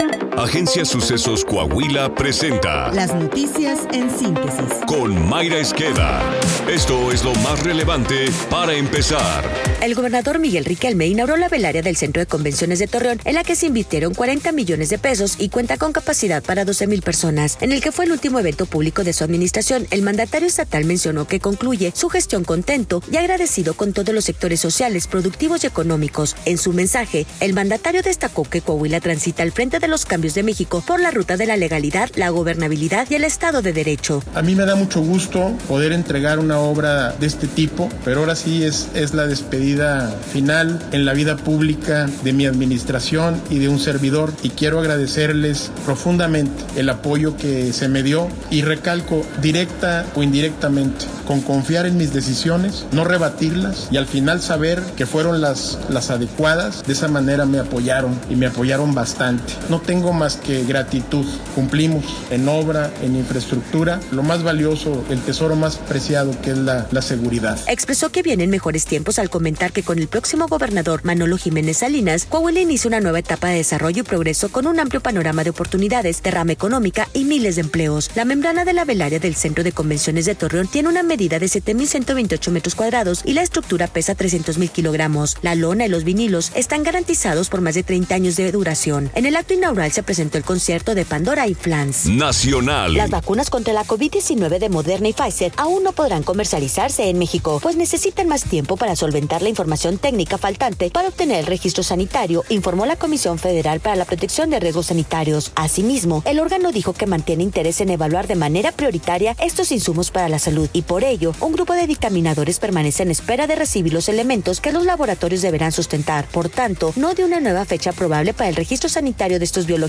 you. Agencia Sucesos Coahuila presenta Las noticias en síntesis. con Mayra Esqueda. Esto es lo más relevante para empezar. El gobernador Miguel Riquelme inauguró la velaria del Centro de Convenciones de Torreón, en la que se invirtieron 40 millones de pesos y cuenta con capacidad para 12 mil personas. En el que fue el último evento público de su administración, el mandatario estatal mencionó que concluye su gestión contento y agradecido con todos los sectores sociales, productivos y económicos. En su mensaje, el mandatario destacó que Coahuila transita al frente de los cambios de México por la ruta de la legalidad, la gobernabilidad y el Estado de Derecho. A mí me da mucho gusto poder entregar una obra de este tipo, pero ahora sí es, es la despedida final en la vida pública de mi administración y de un servidor y quiero agradecerles profundamente el apoyo que se me dio y recalco directa o indirectamente con confiar en mis decisiones, no rebatirlas y al final saber que fueron las, las adecuadas, de esa manera me apoyaron y me apoyaron bastante. No tengo más que gratitud, cumplimos en obra, en infraestructura, lo más valioso, el tesoro más preciado que es la, la seguridad. Expresó que vienen mejores tiempos al comentar que con el próximo gobernador Manolo Jiménez Salinas, Coahuila inicia una nueva etapa de desarrollo y progreso con un amplio panorama de oportunidades, derrama económica y miles de empleos. La membrana de la velaria del Centro de Convenciones de Torreón tiene una medida de 7.128 metros cuadrados y la estructura pesa 300.000 kilogramos. La lona y los vinilos están garantizados por más de 30 años de duración. En el acto inaugural se presentó el concierto de Pandora y Flans. Nacional. Las vacunas contra la COVID-19 de Moderna y Pfizer aún no podrán comercializarse en México, pues necesitan más tiempo para solventar la información técnica faltante para obtener el registro sanitario, informó la Comisión Federal para la Protección de Riesgos Sanitarios. Asimismo, el órgano dijo que mantiene interés en evaluar de manera prioritaria estos insumos para la salud y por ello, un grupo de dictaminadores permanece en espera de recibir los elementos que los laboratorios deberán sustentar. Por tanto, no de una nueva fecha probable para el registro sanitario de estos biológicos.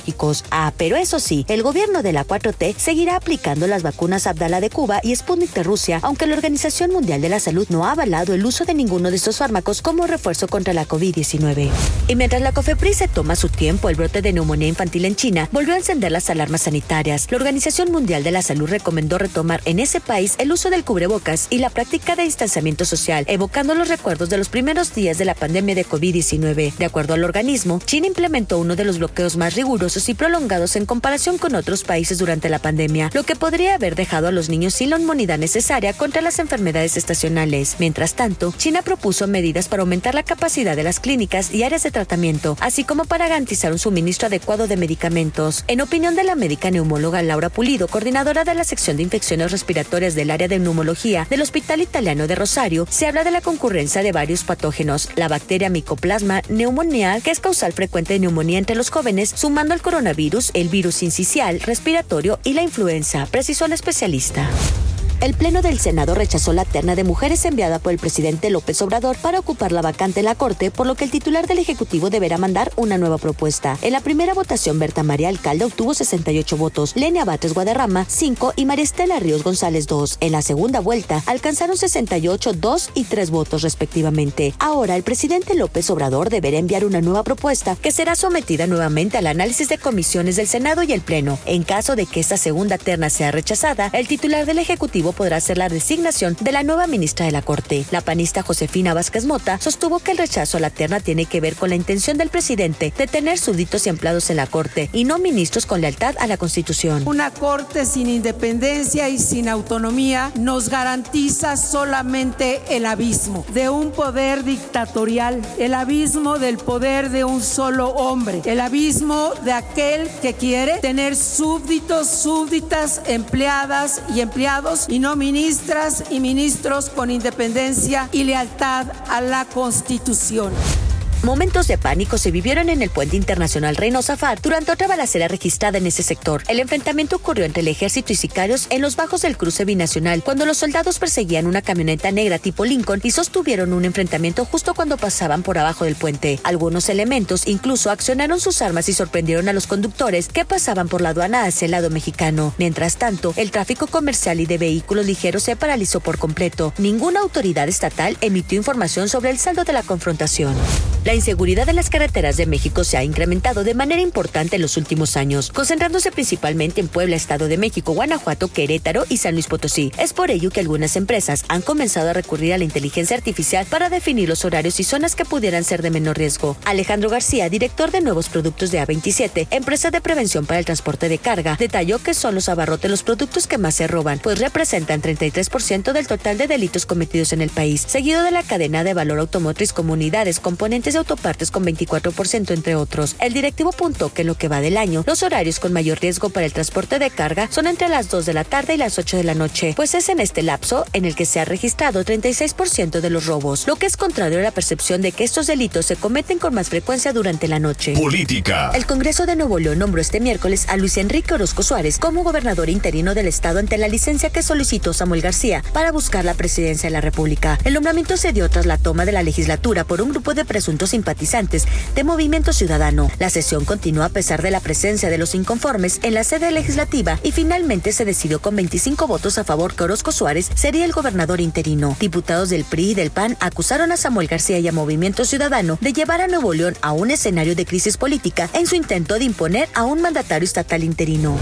Ah, pero eso sí, el gobierno de la 4T seguirá aplicando las vacunas Abdala de Cuba y Sputnik de Rusia, aunque la Organización Mundial de la Salud no ha avalado el uso de ninguno de estos fármacos como refuerzo contra la COVID-19. Y mientras la COFEPRIS se toma su tiempo, el brote de neumonía infantil en China volvió a encender las alarmas sanitarias. La Organización Mundial de la Salud recomendó retomar en ese país el uso del cubrebocas y la práctica de distanciamiento social, evocando los recuerdos de los primeros días de la pandemia de COVID-19. De acuerdo al organismo, China implementó uno de los bloqueos más rigurosos y prolongados en comparación con otros países durante la pandemia, lo que podría haber dejado a los niños sin la inmunidad necesaria contra las enfermedades estacionales. Mientras tanto, China propuso medidas para aumentar la capacidad de las clínicas y áreas de tratamiento, así como para garantizar un suministro adecuado de medicamentos. En opinión de la médica neumóloga Laura Pulido, coordinadora de la sección de infecciones respiratorias del área de neumología del Hospital Italiano de Rosario, se habla de la concurrencia de varios patógenos, la bacteria Mycoplasma pneumoniae, que es causal frecuente de neumonía entre los jóvenes, sumando coronavirus, el virus incisional, respiratorio y la influenza, precisó el especialista. El Pleno del Senado rechazó la terna de mujeres enviada por el presidente López Obrador para ocupar la vacante en la Corte, por lo que el titular del Ejecutivo deberá mandar una nueva propuesta. En la primera votación, Berta María Alcalde obtuvo 68 votos, Lenia Batres Guadarrama 5 y María Estela Ríos González 2. En la segunda vuelta, alcanzaron 68, 2 y 3 votos respectivamente. Ahora, el presidente López Obrador deberá enviar una nueva propuesta que será sometida nuevamente al análisis de comisiones del Senado y el Pleno. En caso de que esta segunda terna sea rechazada, el titular del Ejecutivo podrá hacer la designación de la nueva ministra de la Corte. La panista Josefina Vázquez Mota sostuvo que el rechazo a la terna tiene que ver con la intención del presidente de tener súbditos y empleados en la Corte y no ministros con lealtad a la Constitución. Una corte sin independencia y sin autonomía nos garantiza solamente el abismo de un poder dictatorial, el abismo del poder de un solo hombre, el abismo de aquel que quiere tener súbditos, súbditas, empleadas y empleados y no ministras y ministros con independencia y lealtad a la Constitución. Momentos de pánico se vivieron en el puente internacional Reynosa Far durante otra balacera registrada en ese sector. El enfrentamiento ocurrió entre el ejército y sicarios en los bajos del cruce binacional, cuando los soldados perseguían una camioneta negra tipo Lincoln y sostuvieron un enfrentamiento justo cuando pasaban por abajo del puente. Algunos elementos incluso accionaron sus armas y sorprendieron a los conductores que pasaban por la aduana hacia el lado mexicano. Mientras tanto, el tráfico comercial y de vehículos ligeros se paralizó por completo. Ninguna autoridad estatal emitió información sobre el saldo de la confrontación. La inseguridad en las carreteras de México se ha incrementado de manera importante en los últimos años, concentrándose principalmente en Puebla, Estado de México, Guanajuato, Querétaro y San Luis Potosí. Es por ello que algunas empresas han comenzado a recurrir a la inteligencia artificial para definir los horarios y zonas que pudieran ser de menor riesgo. Alejandro García, director de nuevos productos de A27, empresa de prevención para el transporte de carga, detalló que son los abarrotes los productos que más se roban, pues representan 33% del total de delitos cometidos en el país, seguido de la cadena de valor automotriz comunidades, componentes autopartes con 24% entre otros. El directivo apuntó que en lo que va del año, los horarios con mayor riesgo para el transporte de carga son entre las 2 de la tarde y las 8 de la noche, pues es en este lapso en el que se ha registrado 36% de los robos, lo que es contrario a la percepción de que estos delitos se cometen con más frecuencia durante la noche. Política. El Congreso de Nuevo León nombró este miércoles a Luis Enrique Orozco Suárez como gobernador interino del estado ante la licencia que solicitó Samuel García para buscar la presidencia de la República. El nombramiento se dio tras la toma de la legislatura por un grupo de presuntos simpatizantes de Movimiento Ciudadano. La sesión continuó a pesar de la presencia de los inconformes en la sede legislativa y finalmente se decidió con 25 votos a favor que Orozco Suárez sería el gobernador interino. Diputados del PRI y del PAN acusaron a Samuel García y a Movimiento Ciudadano de llevar a Nuevo León a un escenario de crisis política en su intento de imponer a un mandatario estatal interino.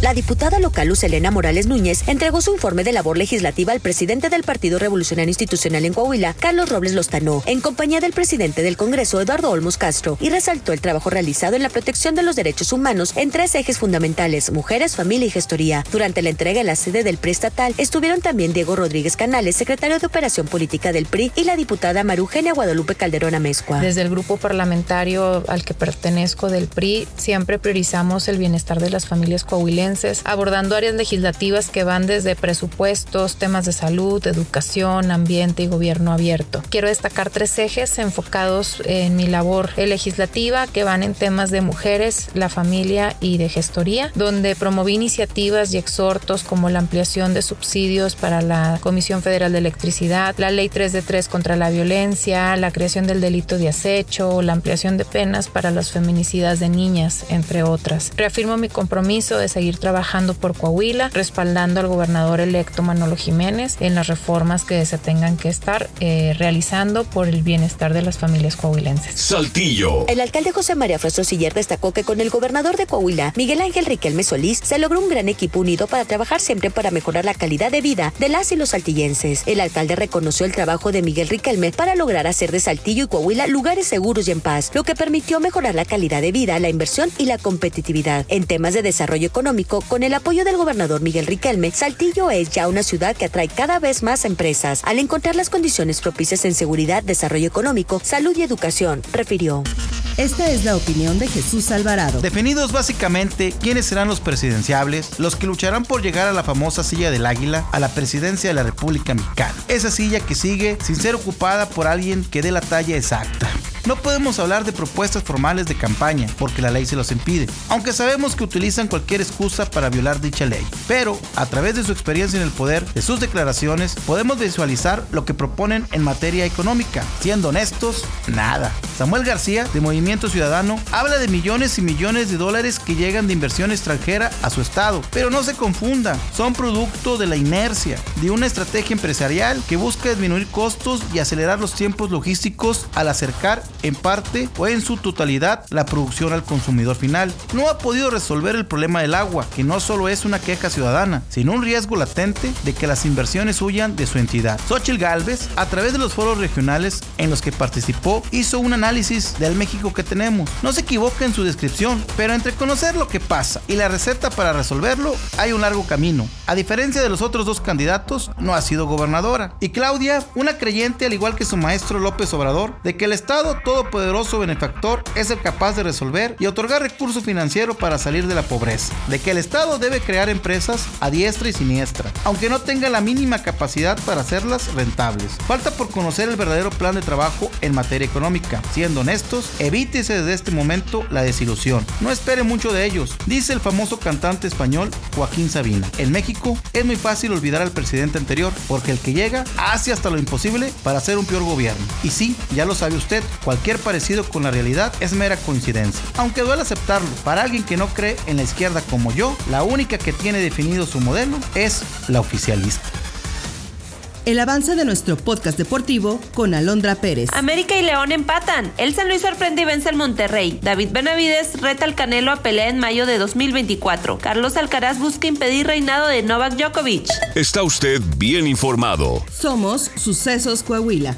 La diputada local Luz Elena Morales Núñez entregó su informe de labor legislativa al presidente del Partido Revolucionario Institucional en Coahuila, Carlos Robles Lozano, en compañía del presidente del Congreso, Eduardo Olmos Castro, y resaltó el trabajo realizado en la protección de los derechos humanos en tres ejes fundamentales, mujeres, familia y gestoría. Durante la entrega en la sede del PRI estatal estuvieron también Diego Rodríguez Canales, secretario de Operación Política del PRI, y la diputada Marugenia Guadalupe Calderón Amezcua. Desde el grupo parlamentario al que pertenezco del PRI, siempre priorizamos el bienestar de las familias coahuilenses abordando áreas legislativas que van desde presupuestos, temas de salud, educación, ambiente y gobierno abierto. Quiero destacar tres ejes enfocados en mi labor legislativa que van en temas de mujeres, la familia y de gestoría, donde promoví iniciativas y exhortos como la ampliación de subsidios para la Comisión Federal de Electricidad, la Ley 3 de 3 contra la violencia, la creación del delito de acecho, la ampliación de penas para las feminicidas de niñas, entre otras. Reafirmo mi compromiso de seguir trabajando por Coahuila, respaldando al gobernador electo Manolo Jiménez en las reformas que se tengan que estar eh, realizando por el bienestar de las familias coahuilenses. Saltillo. El alcalde José María Frastro Siller destacó que con el gobernador de Coahuila, Miguel Ángel Riquelme Solís, se logró un gran equipo unido para trabajar siempre para mejorar la calidad de vida de las y los saltillenses. El alcalde reconoció el trabajo de Miguel Riquelme para lograr hacer de Saltillo y Coahuila lugares seguros y en paz, lo que permitió mejorar la calidad de vida, la inversión y la competitividad. En temas de desarrollo económico, con el apoyo del gobernador Miguel Riquelme, Saltillo es ya una ciudad que atrae cada vez más empresas al encontrar las condiciones propicias en seguridad, desarrollo económico, salud y educación, refirió. Esta es la opinión de Jesús Alvarado. Definidos básicamente quiénes serán los presidenciables, los que lucharán por llegar a la famosa silla del águila, a la presidencia de la República Mexicana. Esa silla que sigue sin ser ocupada por alguien que dé la talla exacta. No podemos hablar de propuestas formales de campaña, porque la ley se los impide, aunque sabemos que utilizan cualquier excusa para violar dicha ley. Pero, a través de su experiencia en el poder, de sus declaraciones, podemos visualizar lo que proponen en materia económica. Siendo honestos, nada. Samuel García, de Movimiento Ciudadano, habla de millones y millones de dólares que llegan de inversión extranjera a su estado. Pero no se confunda, son producto de la inercia, de una estrategia empresarial que busca disminuir costos y acelerar los tiempos logísticos al acercar en parte o en su totalidad la producción al consumidor final. No ha podido resolver el problema del agua, que no solo es una queja ciudadana, sino un riesgo latente de que las inversiones huyan de su entidad. Xochitl Galvez, a través de los foros regionales en los que participó, hizo un análisis del México que tenemos. No se equivoca en su descripción, pero entre conocer lo que pasa y la receta para resolverlo, hay un largo camino. A diferencia de los otros dos candidatos, no ha sido gobernadora. Y Claudia, una creyente al igual que su maestro López Obrador, de que el Estado todopoderoso benefactor es el capaz de resolver y otorgar recurso financiero para salir de la pobreza, de que el Estado debe crear empresas a diestra y siniestra, aunque no tenga la mínima capacidad para hacerlas rentables. Falta por conocer el verdadero plan de trabajo en materia económica. Siendo honestos, evítese desde este momento la desilusión. No espere mucho de ellos, dice el famoso cantante español Joaquín Sabina. En México es muy fácil olvidar al presidente anterior, porque el que llega hace hasta lo imposible para hacer un peor gobierno. Y sí, ya lo sabe usted, Cualquier parecido con la realidad es mera coincidencia. Aunque duele aceptarlo, para alguien que no cree en la izquierda como yo, la única que tiene definido su modelo es la oficialista. El avance de nuestro podcast deportivo con Alondra Pérez. América y León empatan. El San Luis sorprende y vence al Monterrey. David Benavides reta al Canelo a pelea en mayo de 2024. Carlos Alcaraz busca impedir reinado de Novak Djokovic. Está usted bien informado. Somos Sucesos Coahuila.